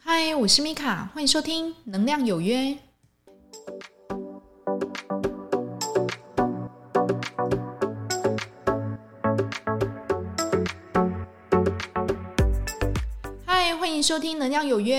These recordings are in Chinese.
嗨，我是米卡，欢迎收听《能量有约》。嗨，欢迎收听《能量有约》，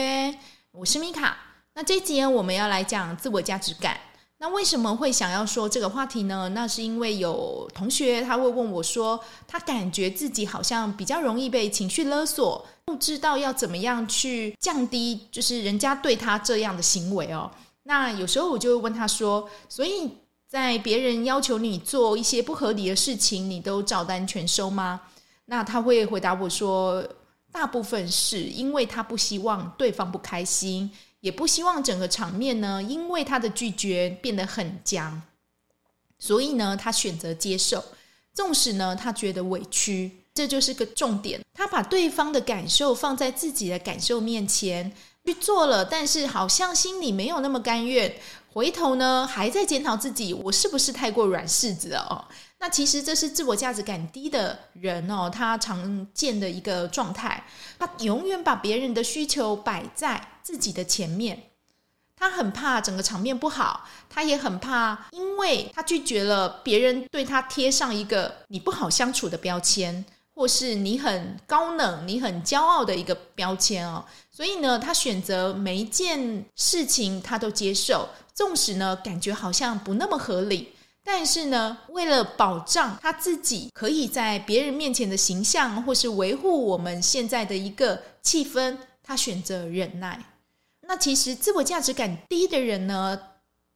我是米卡。那这一集我们要来讲自我价值感。那为什么会想要说这个话题呢？那是因为有同学他会问我说，他感觉自己好像比较容易被情绪勒索，不知道要怎么样去降低，就是人家对他这样的行为哦。那有时候我就会问他说，所以在别人要求你做一些不合理的事情，你都照单全收吗？那他会回答我说，大部分是因为他不希望对方不开心。也不希望整个场面呢，因为他的拒绝变得很僵，所以呢，他选择接受，纵使呢，他觉得委屈，这就是个重点。他把对方的感受放在自己的感受面前去做了，但是好像心里没有那么甘愿。回头呢，还在检讨自己，我是不是太过软柿子了哦？那其实这是自我价值感低的人哦，他常见的一个状态。他永远把别人的需求摆在自己的前面，他很怕整个场面不好，他也很怕，因为他拒绝了别人对他贴上一个你不好相处的标签，或是你很高冷、你很骄傲的一个标签哦。所以呢，他选择每一件事情他都接受，纵使呢感觉好像不那么合理。但是呢，为了保障他自己可以在别人面前的形象，或是维护我们现在的一个气氛，他选择忍耐。那其实自我价值感低的人呢，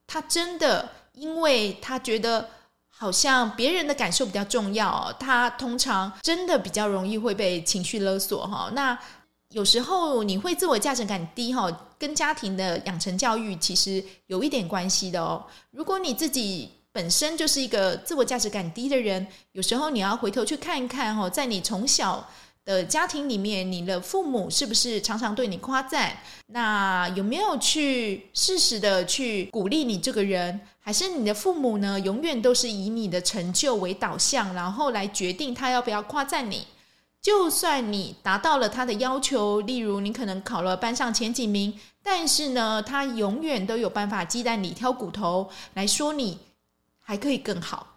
他真的因为他觉得好像别人的感受比较重要，他通常真的比较容易会被情绪勒索哈。那有时候你会自我价值感低哈，跟家庭的养成教育其实有一点关系的哦。如果你自己本身就是一个自我价值感低的人，有时候你要回头去看一看哈，在你从小的家庭里面，你的父母是不是常常对你夸赞？那有没有去适时的去鼓励你这个人？还是你的父母呢，永远都是以你的成就为导向，然后来决定他要不要夸赞你？就算你达到了他的要求，例如你可能考了班上前几名，但是呢，他永远都有办法鸡蛋里挑骨头来说你。还可以更好。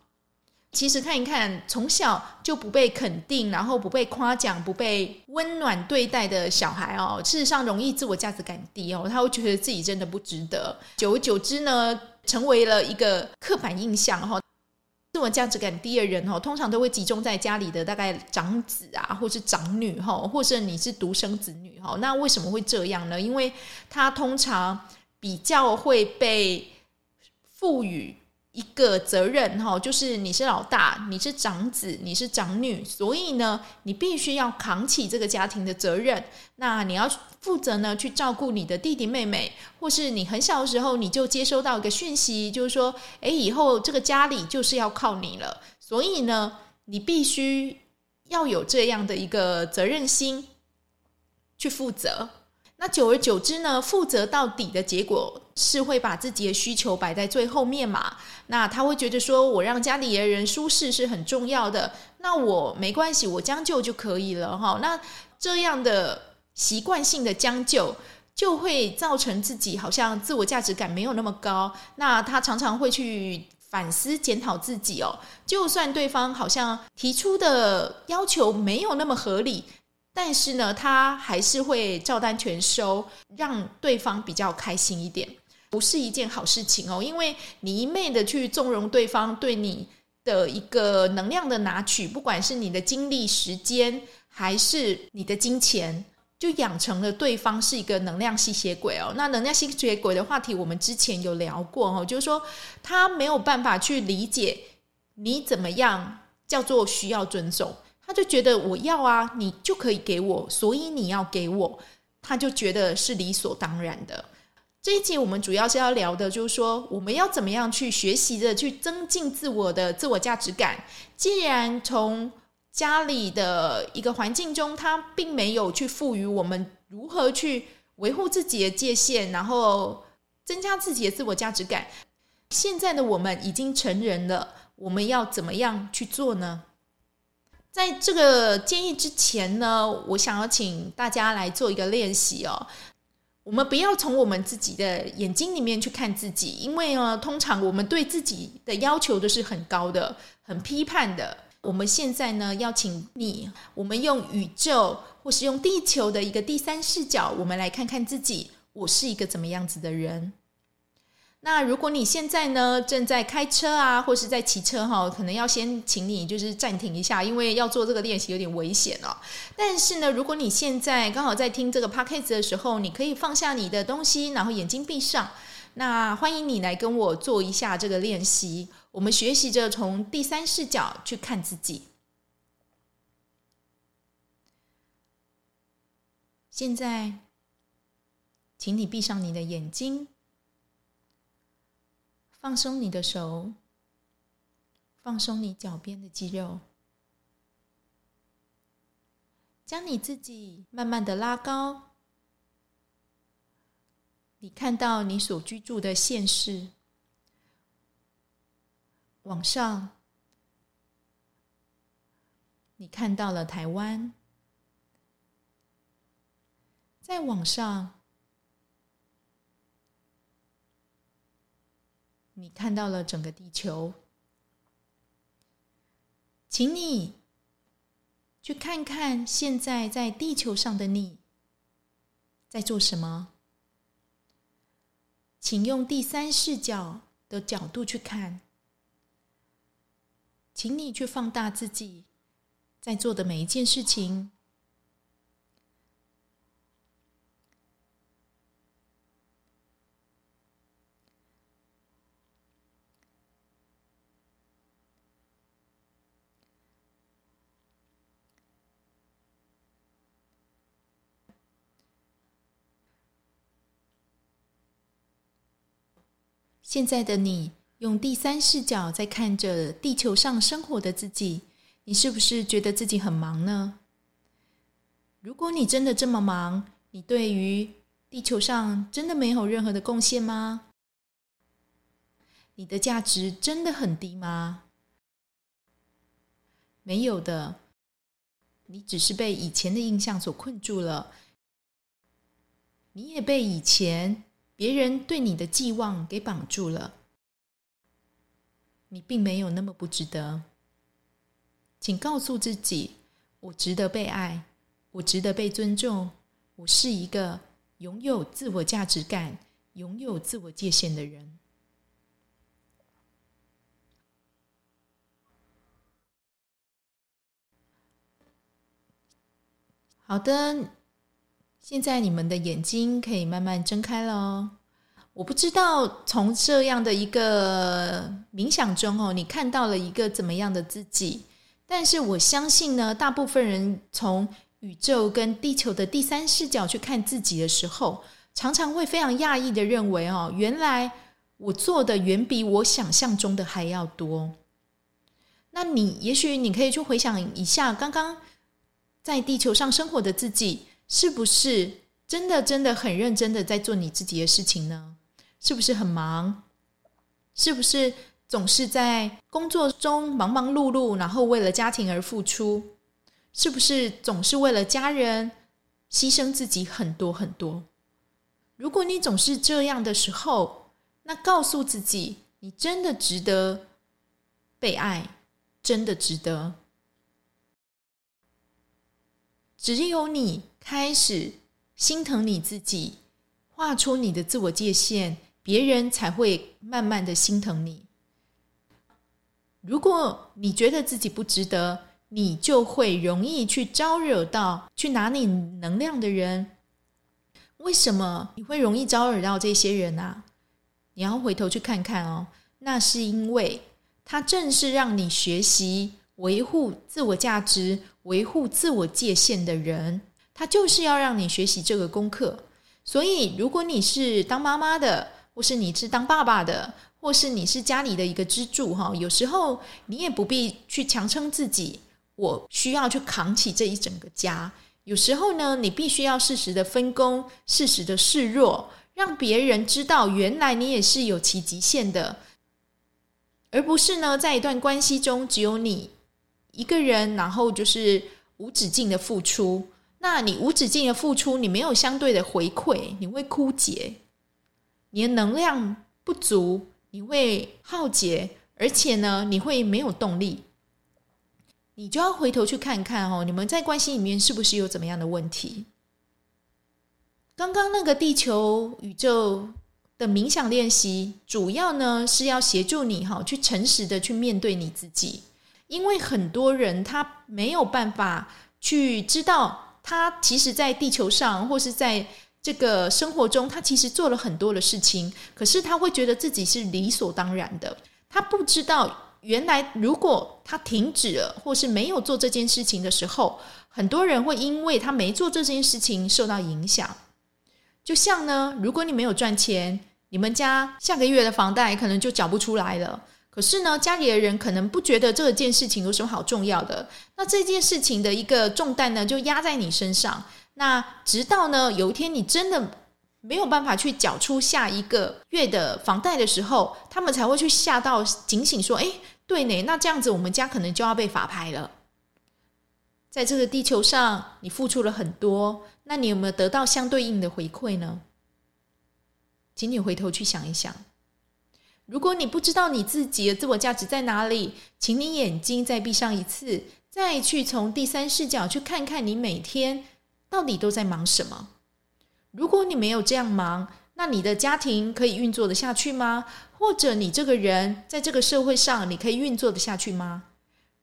其实看一看，从小就不被肯定，然后不被夸奖，不被温暖对待的小孩哦，事实上容易自我价值感低哦，他会觉得自己真的不值得。久而久之呢，成为了一个刻板印象哈。自我价值感低的人哈，通常都会集中在家里的大概长子啊，或是长女哈，或者你是独生子女哈。那为什么会这样呢？因为他通常比较会被赋予。一个责任哈，就是你是老大，你是长子，你是长女，所以呢，你必须要扛起这个家庭的责任。那你要负责呢，去照顾你的弟弟妹妹，或是你很小的时候你就接收到一个讯息，就是说，诶，以后这个家里就是要靠你了。所以呢，你必须要有这样的一个责任心去负责。那久而久之呢，负责到底的结果是会把自己的需求摆在最后面嘛？那他会觉得说，我让家里的人舒适是很重要的，那我没关系，我将就就可以了哈。那这样的习惯性的将就，就会造成自己好像自我价值感没有那么高。那他常常会去反思检讨自己哦，就算对方好像提出的要求没有那么合理。但是呢，他还是会照单全收，让对方比较开心一点，不是一件好事情哦。因为你一昧的去纵容对方对你的一个能量的拿取，不管是你的精力、时间，还是你的金钱，就养成了对方是一个能量吸血鬼哦。那能量吸血鬼的话题，我们之前有聊过哦，就是说他没有办法去理解你怎么样叫做需要尊重。他就觉得我要啊，你就可以给我，所以你要给我，他就觉得是理所当然的。这一集我们主要是要聊的，就是说我们要怎么样去学习的，去增进自我的自我价值感。既然从家里的一个环境中，他并没有去赋予我们如何去维护自己的界限，然后增加自己的自我价值感。现在的我们已经成人了，我们要怎么样去做呢？在这个建议之前呢，我想要请大家来做一个练习哦。我们不要从我们自己的眼睛里面去看自己，因为呢，通常我们对自己的要求都是很高的、很批判的。我们现在呢，邀请你，我们用宇宙或是用地球的一个第三视角，我们来看看自己，我是一个怎么样子的人。那如果你现在呢，正在开车啊，或是在骑车哈，可能要先请你就是暂停一下，因为要做这个练习有点危险哦。但是呢，如果你现在刚好在听这个 podcast 的时候，你可以放下你的东西，然后眼睛闭上。那欢迎你来跟我做一下这个练习。我们学习着从第三视角去看自己。现在，请你闭上你的眼睛。放松你的手，放松你脚边的肌肉，将你自己慢慢的拉高。你看到你所居住的县市，往上，你看到了台湾，再往上。你看到了整个地球，请你去看看现在在地球上的你在做什么。请用第三视角的角度去看，请你去放大自己在做的每一件事情。现在的你用第三视角在看着地球上生活的自己，你是不是觉得自己很忙呢？如果你真的这么忙，你对于地球上真的没有任何的贡献吗？你的价值真的很低吗？没有的，你只是被以前的印象所困住了，你也被以前。别人对你的寄望给绑住了，你并没有那么不值得。请告诉自己：我值得被爱，我值得被尊重，我是一个拥有自我价值感、拥有自我界限的人。好的。现在你们的眼睛可以慢慢睁开了哦。我不知道从这样的一个冥想中哦，你看到了一个怎么样的自己？但是我相信呢，大部分人从宇宙跟地球的第三视角去看自己的时候，常常会非常讶异的认为哦，原来我做的远比我想象中的还要多。那你也许你可以去回想一下，刚刚在地球上生活的自己。是不是真的真的很认真的在做你自己的事情呢？是不是很忙？是不是总是在工作中忙忙碌碌，然后为了家庭而付出？是不是总是为了家人牺牲自己很多很多？如果你总是这样的时候，那告诉自己，你真的值得被爱，真的值得。只有你。开始心疼你自己，画出你的自我界限，别人才会慢慢的心疼你。如果你觉得自己不值得，你就会容易去招惹到去拿你能量的人。为什么你会容易招惹到这些人啊？你要回头去看看哦，那是因为他正是让你学习维护自我价值、维护自我界限的人。他就是要让你学习这个功课，所以如果你是当妈妈的，或是你是当爸爸的，或是你是家里的一个支柱哈，有时候你也不必去强撑自己，我需要去扛起这一整个家。有时候呢，你必须要适时的分工，适时的示弱，让别人知道原来你也是有其极限的，而不是呢，在一段关系中只有你一个人，然后就是无止境的付出。那你无止境的付出，你没有相对的回馈，你会枯竭，你的能量不足，你会耗竭，而且呢，你会没有动力。你就要回头去看看哦，你们在关系里面是不是有怎么样的问题？刚刚那个地球宇宙的冥想练习，主要呢是要协助你哈，去诚实的去面对你自己，因为很多人他没有办法去知道，他其实，在地球上或是在这个生活中，他其实做了很多的事情，可是他会觉得自己是理所当然的，他不知道。原来，如果他停止了，或是没有做这件事情的时候，很多人会因为他没做这件事情受到影响。就像呢，如果你没有赚钱，你们家下个月的房贷可能就缴不出来了。可是呢，家里的人可能不觉得这件事情有什么好重要的。那这件事情的一个重担呢，就压在你身上。那直到呢，有一天你真的。没有办法去缴出下一个月的房贷的时候，他们才会去吓到警醒，说：“哎，对呢，那这样子我们家可能就要被法拍了。”在这个地球上，你付出了很多，那你有没有得到相对应的回馈呢？请你回头去想一想。如果你不知道你自己的自我价值在哪里，请你眼睛再闭上一次，再去从第三视角去看看你每天到底都在忙什么。如果你没有这样忙，那你的家庭可以运作得下去吗？或者你这个人在这个社会上，你可以运作得下去吗？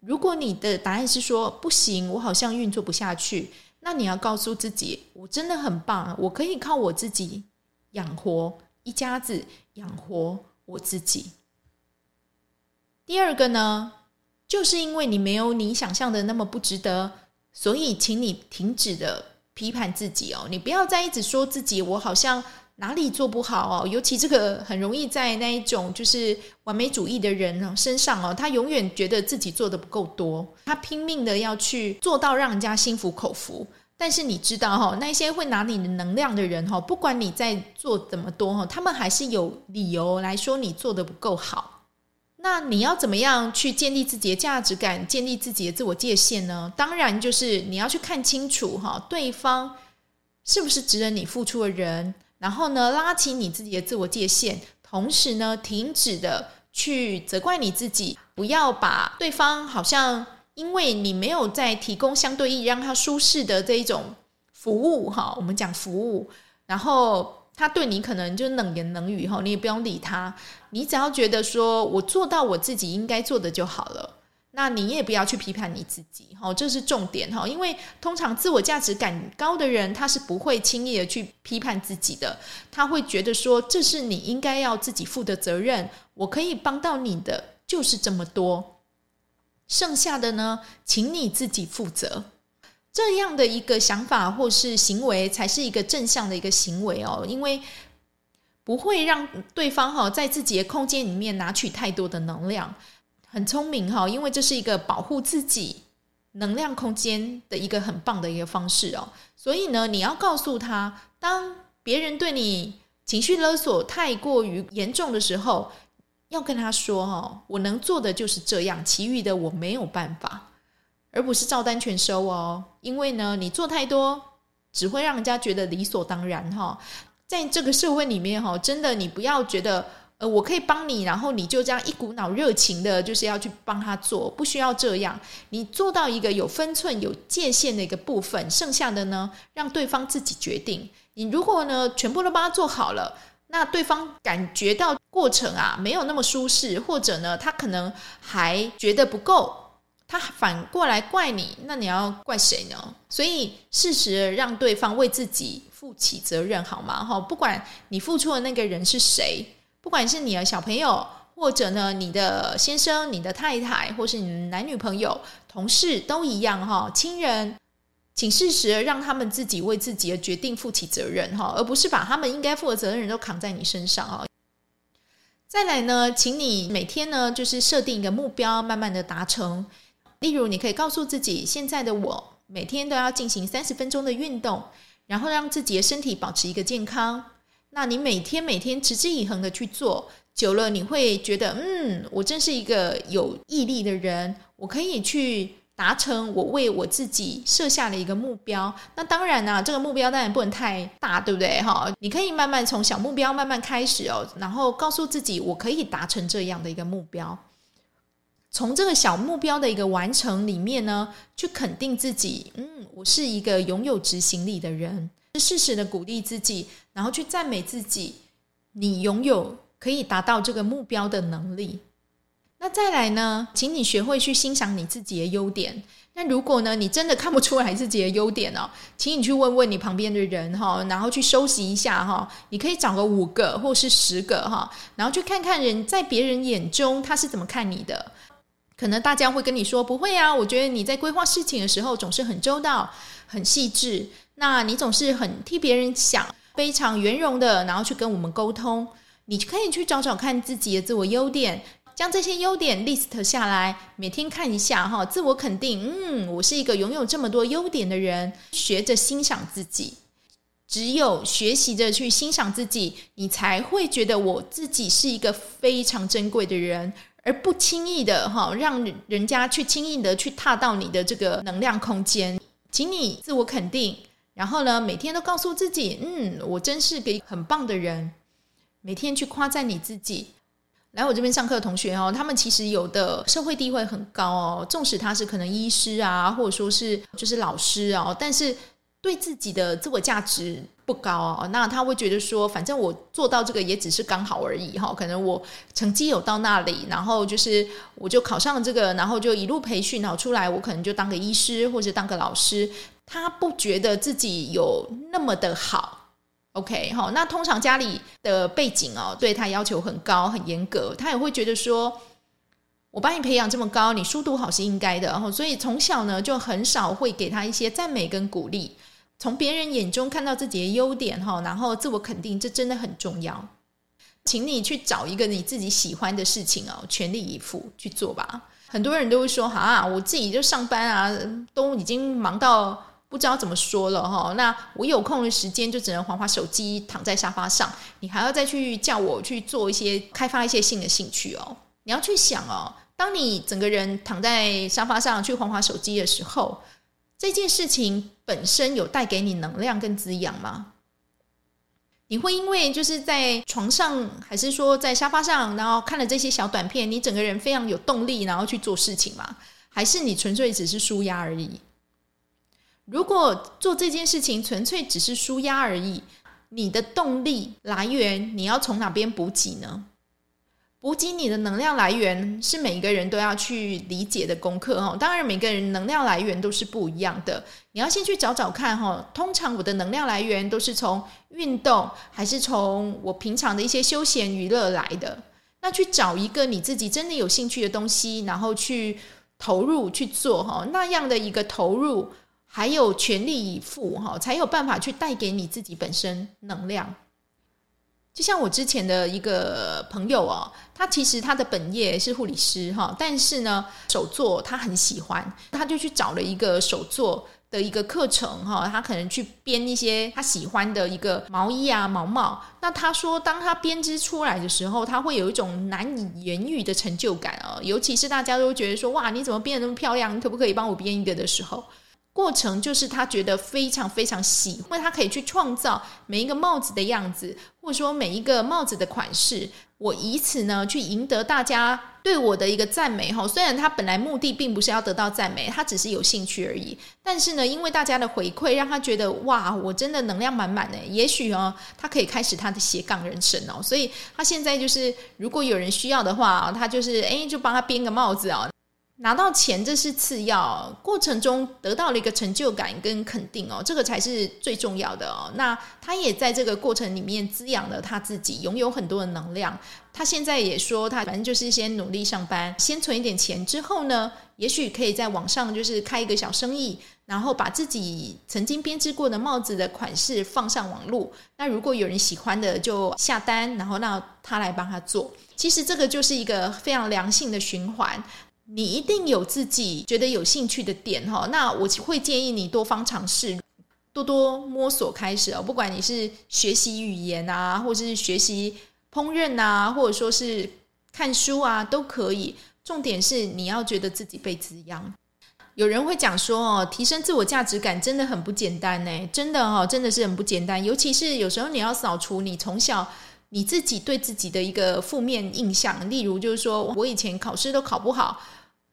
如果你的答案是说不行，我好像运作不下去，那你要告诉自己，我真的很棒，我可以靠我自己养活一家子，养活我自己。第二个呢，就是因为你没有你想象的那么不值得，所以请你停止的。批判自己哦，你不要再一直说自己，我好像哪里做不好哦。尤其这个很容易在那一种就是完美主义的人身上哦，他永远觉得自己做的不够多，他拼命的要去做到让人家心服口服。但是你知道哈，那些会拿你的能量的人哈，不管你在做怎么多哈，他们还是有理由来说你做的不够好。那你要怎么样去建立自己的价值感，建立自己的自我界限呢？当然就是你要去看清楚哈，对方是不是值得你付出的人，然后呢，拉起你自己的自我界限，同时呢，停止的去责怪你自己，不要把对方好像因为你没有在提供相对应让他舒适的这一种服务哈，我们讲服务，然后。他对你可能就冷言冷语哈，你也不用理他。你只要觉得说我做到我自己应该做的就好了，那你也不要去批判你自己哈，这是重点哈。因为通常自我价值感高的人，他是不会轻易的去批判自己的，他会觉得说这是你应该要自己负的责任。我可以帮到你的就是这么多，剩下的呢，请你自己负责。这样的一个想法或是行为，才是一个正向的一个行为哦，因为不会让对方哈在自己的空间里面拿取太多的能量，很聪明哈，因为这是一个保护自己能量空间的一个很棒的一个方式哦。所以呢，你要告诉他，当别人对你情绪勒索太过于严重的时候，要跟他说哈，我能做的就是这样，其余的我没有办法。而不是照单全收哦，因为呢，你做太多只会让人家觉得理所当然哈。在这个社会里面哈，真的你不要觉得呃，我可以帮你，然后你就这样一股脑热情的，就是要去帮他做，不需要这样。你做到一个有分寸、有界限的一个部分，剩下的呢，让对方自己决定。你如果呢，全部都帮他做好了，那对方感觉到过程啊没有那么舒适，或者呢，他可能还觉得不够。他反过来怪你，那你要怪谁呢？所以适时让对方为自己负起责任，好吗？哈，不管你付出的那个人是谁，不管是你的小朋友，或者呢你的先生、你的太太，或是你的男女朋友、同事都一样哈。亲人，请适时让他们自己为自己的决定负起责任哈，而不是把他们应该负的责任都扛在你身上啊。再来呢，请你每天呢就是设定一个目标，慢慢的达成。例如，你可以告诉自己，现在的我每天都要进行三十分钟的运动，然后让自己的身体保持一个健康。那你每天每天持之以恒的去做，久了你会觉得，嗯，我真是一个有毅力的人，我可以去达成我为我自己设下的一个目标。那当然呢、这个目标当然不能太大，对不对？哈，你可以慢慢从小目标慢慢开始哦，然后告诉自己，我可以达成这样的一个目标。从这个小目标的一个完成里面呢，去肯定自己，嗯，我是一个拥有执行力的人，适时的鼓励自己，然后去赞美自己，你拥有可以达到这个目标的能力。那再来呢，请你学会去欣赏你自己的优点。那如果呢，你真的看不出来自己的优点哦，请你去问问你旁边的人哈，然后去收集一下哈。你可以找个五个或是十个哈，然后去看看人在别人眼中他是怎么看你的。可能大家会跟你说不会啊，我觉得你在规划事情的时候总是很周到、很细致。那你总是很替别人想，非常圆融的，然后去跟我们沟通。你可以去找找看自己的自我优点，将这些优点 list 下来，每天看一下哈，自我肯定。嗯，我是一个拥有这么多优点的人，学着欣赏自己。只有学习着去欣赏自己，你才会觉得我自己是一个非常珍贵的人。而不轻易的哈，让人家去轻易的去踏到你的这个能量空间，请你自我肯定，然后呢，每天都告诉自己，嗯，我真是个很棒的人，每天去夸赞你自己。来我这边上课的同学哦，他们其实有的社会地位很高哦，纵使他是可能医师啊，或者说是就是老师哦，但是对自己的自我价值。不高哦，那他会觉得说，反正我做到这个也只是刚好而已哈，可能我成绩有到那里，然后就是我就考上了这个，然后就一路培训，然后出来我可能就当个医师或者当个老师，他不觉得自己有那么的好，OK 好，那通常家里的背景哦，对他要求很高很严格，他也会觉得说，我把你培养这么高，你书读好是应该的，然后所以从小呢就很少会给他一些赞美跟鼓励。从别人眼中看到自己的优点哈，然后自我肯定，这真的很重要。请你去找一个你自己喜欢的事情哦，全力以赴去做吧。很多人都会说啊，我自己就上班啊，都已经忙到不知道怎么说了哈。那我有空的时间就只能滑滑手机，躺在沙发上。你还要再去叫我去做一些开发一些新的兴趣哦。你要去想哦，当你整个人躺在沙发上去滑滑手机的时候。这件事情本身有带给你能量跟滋养吗？你会因为就是在床上，还是说在沙发上，然后看了这些小短片，你整个人非常有动力，然后去做事情吗？还是你纯粹只是舒压而已？如果做这件事情纯粹只是舒压而已，你的动力来源你要从哪边补给呢？补给你的能量来源是每一个人都要去理解的功课哈。当然，每个人能量来源都是不一样的。你要先去找找看哈。通常我的能量来源都是从运动，还是从我平常的一些休闲娱乐来的？那去找一个你自己真的有兴趣的东西，然后去投入去做哈。那样的一个投入，还有全力以赴哈，才有办法去带给你自己本身能量。就像我之前的一个朋友哦，他其实他的本业是护理师哈，但是呢，手作他很喜欢，他就去找了一个手作的一个课程哈，他可能去编一些他喜欢的一个毛衣啊、毛帽。那他说，当他编织出来的时候，他会有一种难以言喻的成就感哦，尤其是大家都觉得说，哇，你怎么编得那么漂亮？你可不可以帮我编一个的时候。过程就是他觉得非常非常喜，因为他可以去创造每一个帽子的样子，或者说每一个帽子的款式，我以此呢去赢得大家对我的一个赞美哈。虽然他本来目的并不是要得到赞美，他只是有兴趣而已。但是呢，因为大家的回馈，让他觉得哇，我真的能量满满的。也许哦，他可以开始他的斜杠人生哦。所以他现在就是，如果有人需要的话，他就是诶，就帮他编个帽子哦。拿到钱这是次要，过程中得到了一个成就感跟肯定哦，这个才是最重要的哦。那他也在这个过程里面滋养了他自己，拥有很多的能量。他现在也说，他反正就是先努力上班，先存一点钱之后呢，也许可以在网上就是开一个小生意，然后把自己曾经编织过的帽子的款式放上网络。那如果有人喜欢的，就下单，然后让他来帮他做。其实这个就是一个非常良性的循环。你一定有自己觉得有兴趣的点哈，那我会建议你多方尝试，多多摸索开始哦。不管你是学习语言啊，或者是学习烹饪啊，或者说是看书啊，都可以。重点是你要觉得自己被滋养。有人会讲说哦，提升自我价值感真的很不简单呢，真的哦，真的是很不简单。尤其是有时候你要扫除你从小你自己对自己的一个负面印象，例如就是说我以前考试都考不好，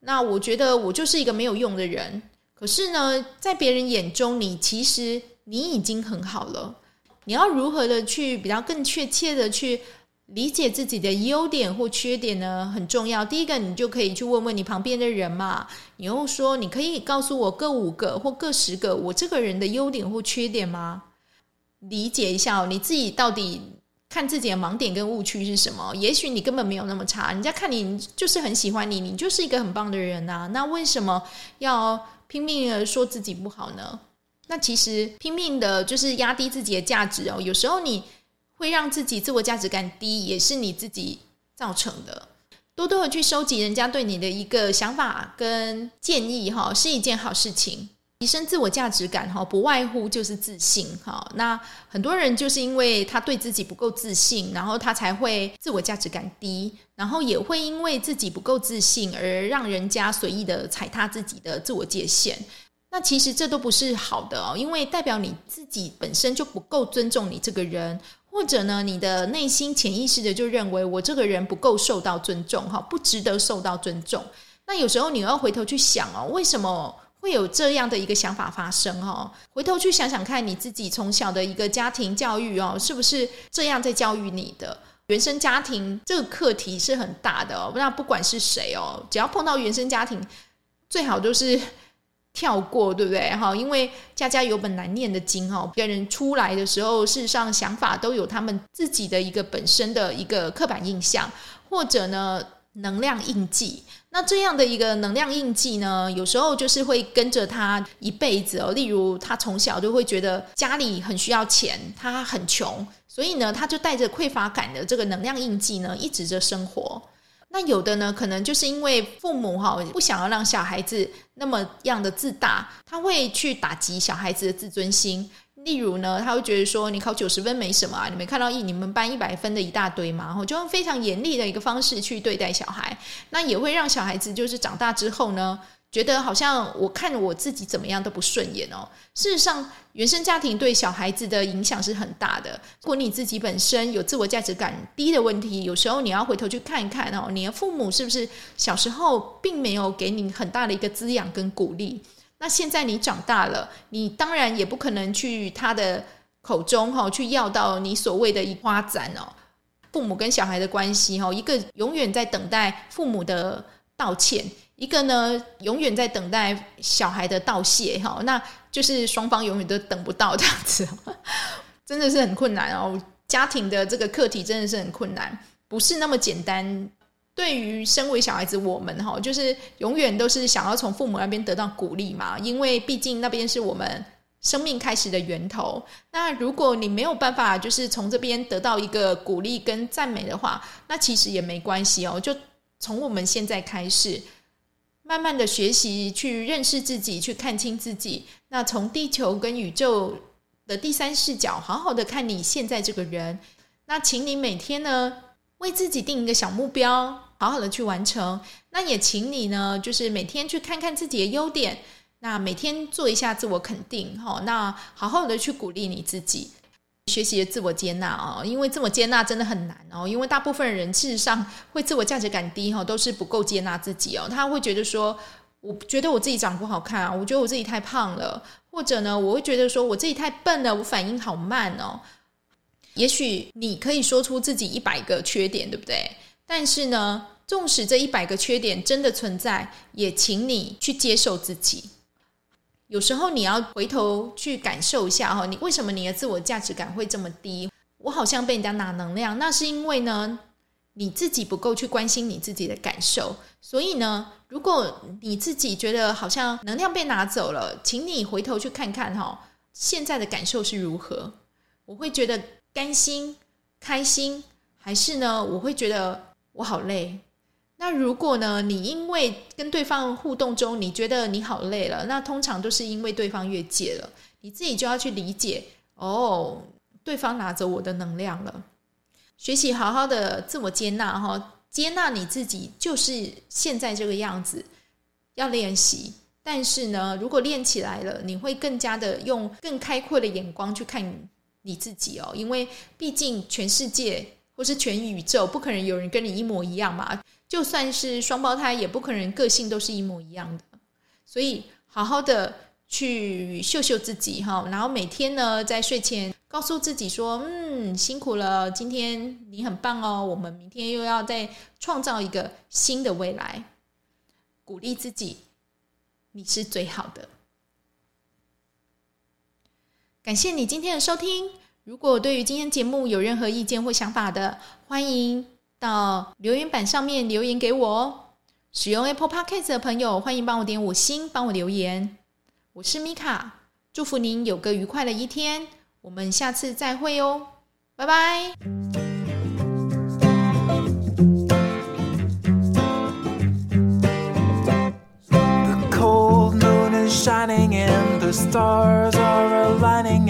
那我觉得我就是一个没有用的人。可是呢，在别人眼中，你其实你已经很好了。你要如何的去比较更确切的去理解自己的优点或缺点呢？很重要。第一个，你就可以去问问你旁边的人嘛。你又说，你可以告诉我各五个或各十个我这个人的优点或缺点吗？理解一下哦，你自己到底看自己的盲点跟误区是什么？也许你根本没有那么差，人家看你就是很喜欢你，你就是一个很棒的人呐。那为什么要拼命的说自己不好呢？那其实拼命的就是压低自己的价值哦。有时候你。会让自己自我价值感低，也是你自己造成的。多多的去收集人家对你的一个想法跟建议，哈，是一件好事情。提升自我价值感，哈，不外乎就是自信，哈。那很多人就是因为他对自己不够自信，然后他才会自我价值感低，然后也会因为自己不够自信而让人家随意的踩踏自己的自我界限。那其实这都不是好的哦，因为代表你自己本身就不够尊重你这个人。或者呢，你的内心潜意识的就认为我这个人不够受到尊重，哈，不值得受到尊重。那有时候你要回头去想哦，为什么会有这样的一个想法发生？哈，回头去想想看你自己从小的一个家庭教育哦，是不是这样在教育你的？原生家庭这个课题是很大的哦。那不管是谁哦，只要碰到原生家庭，最好都是。跳过，对不对？哈，因为家家有本难念的经哦。别人出来的时候，事实上想法都有他们自己的一个本身的一个刻板印象，或者呢能量印记。那这样的一个能量印记呢，有时候就是会跟着他一辈子哦。例如，他从小就会觉得家里很需要钱，他很穷，所以呢，他就带着匮乏感的这个能量印记呢，一直着生活。那有的呢，可能就是因为父母哈不想要让小孩子那么样的自大，他会去打击小孩子的自尊心。例如呢，他会觉得说，你考九十分没什么啊，你没看到一你们班一百分的一大堆吗？我就用非常严厉的一个方式去对待小孩，那也会让小孩子就是长大之后呢，觉得好像我看我自己怎么样都不顺眼哦。事实上，原生家庭对小孩子的影响是很大的。如果你自己本身有自我价值感低的问题，有时候你要回头去看一看哦，你的父母是不是小时候并没有给你很大的一个滋养跟鼓励？那现在你长大了，你当然也不可能去他的口中哈去要到你所谓的一花展哦。父母跟小孩的关系哈，一个永远在等待父母的道歉。一个呢，永远在等待小孩的道谢，哈，那就是双方永远都等不到这样子，真的是很困难哦。家庭的这个课题真的是很困难，不是那么简单。对于身为小孩子，我们哈，就是永远都是想要从父母那边得到鼓励嘛，因为毕竟那边是我们生命开始的源头。那如果你没有办法，就是从这边得到一个鼓励跟赞美的话，那其实也没关系哦。就从我们现在开始。慢慢的学习，去认识自己，去看清自己。那从地球跟宇宙的第三视角，好好的看你现在这个人。那请你每天呢，为自己定一个小目标，好好的去完成。那也请你呢，就是每天去看看自己的优点。那每天做一下自我肯定，哈，那好好的去鼓励你自己。学习自我接纳哦，因为自我接纳真的很难哦。因为大部分人事实上会自我价值感低哈，都是不够接纳自己哦。他会觉得说，我觉得我自己长不好看啊，我觉得我自己太胖了，或者呢，我会觉得说我自己太笨了，我反应好慢哦。也许你可以说出自己一百个缺点，对不对？但是呢，纵使这一百个缺点真的存在，也请你去接受自己。有时候你要回头去感受一下哈，你为什么你的自我价值感会这么低？我好像被人家拿能量，那是因为呢，你自己不够去关心你自己的感受。所以呢，如果你自己觉得好像能量被拿走了，请你回头去看看哈，现在的感受是如何？我会觉得甘心、开心，还是呢，我会觉得我好累？那如果呢，你因为跟对方互动中，你觉得你好累了，那通常都是因为对方越界了。你自己就要去理解，哦，对方拿走我的能量了。学习好好的自我接纳哈，接纳你自己就是现在这个样子，要练习。但是呢，如果练起来了，你会更加的用更开阔的眼光去看你自己哦。因为毕竟全世界或是全宇宙不可能有人跟你一模一样嘛，就算是双胞胎，也不可能个性都是一模一样的。所以好好的去秀秀自己哈，然后每天呢在睡前告诉自己说：“嗯，辛苦了，今天你很棒哦，我们明天又要再创造一个新的未来。”鼓励自己。你是最好的。感谢你今天的收听。如果对于今天节目有任何意见或想法的，欢迎到留言板上面留言给我哦。使用 Apple Podcast 的朋友，欢迎帮我点五星，帮我留言。我是米卡，祝福您有个愉快的一天。我们下次再会哦，拜拜。The stars are aligning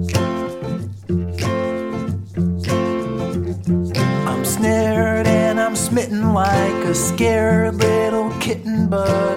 scared little kitten bug.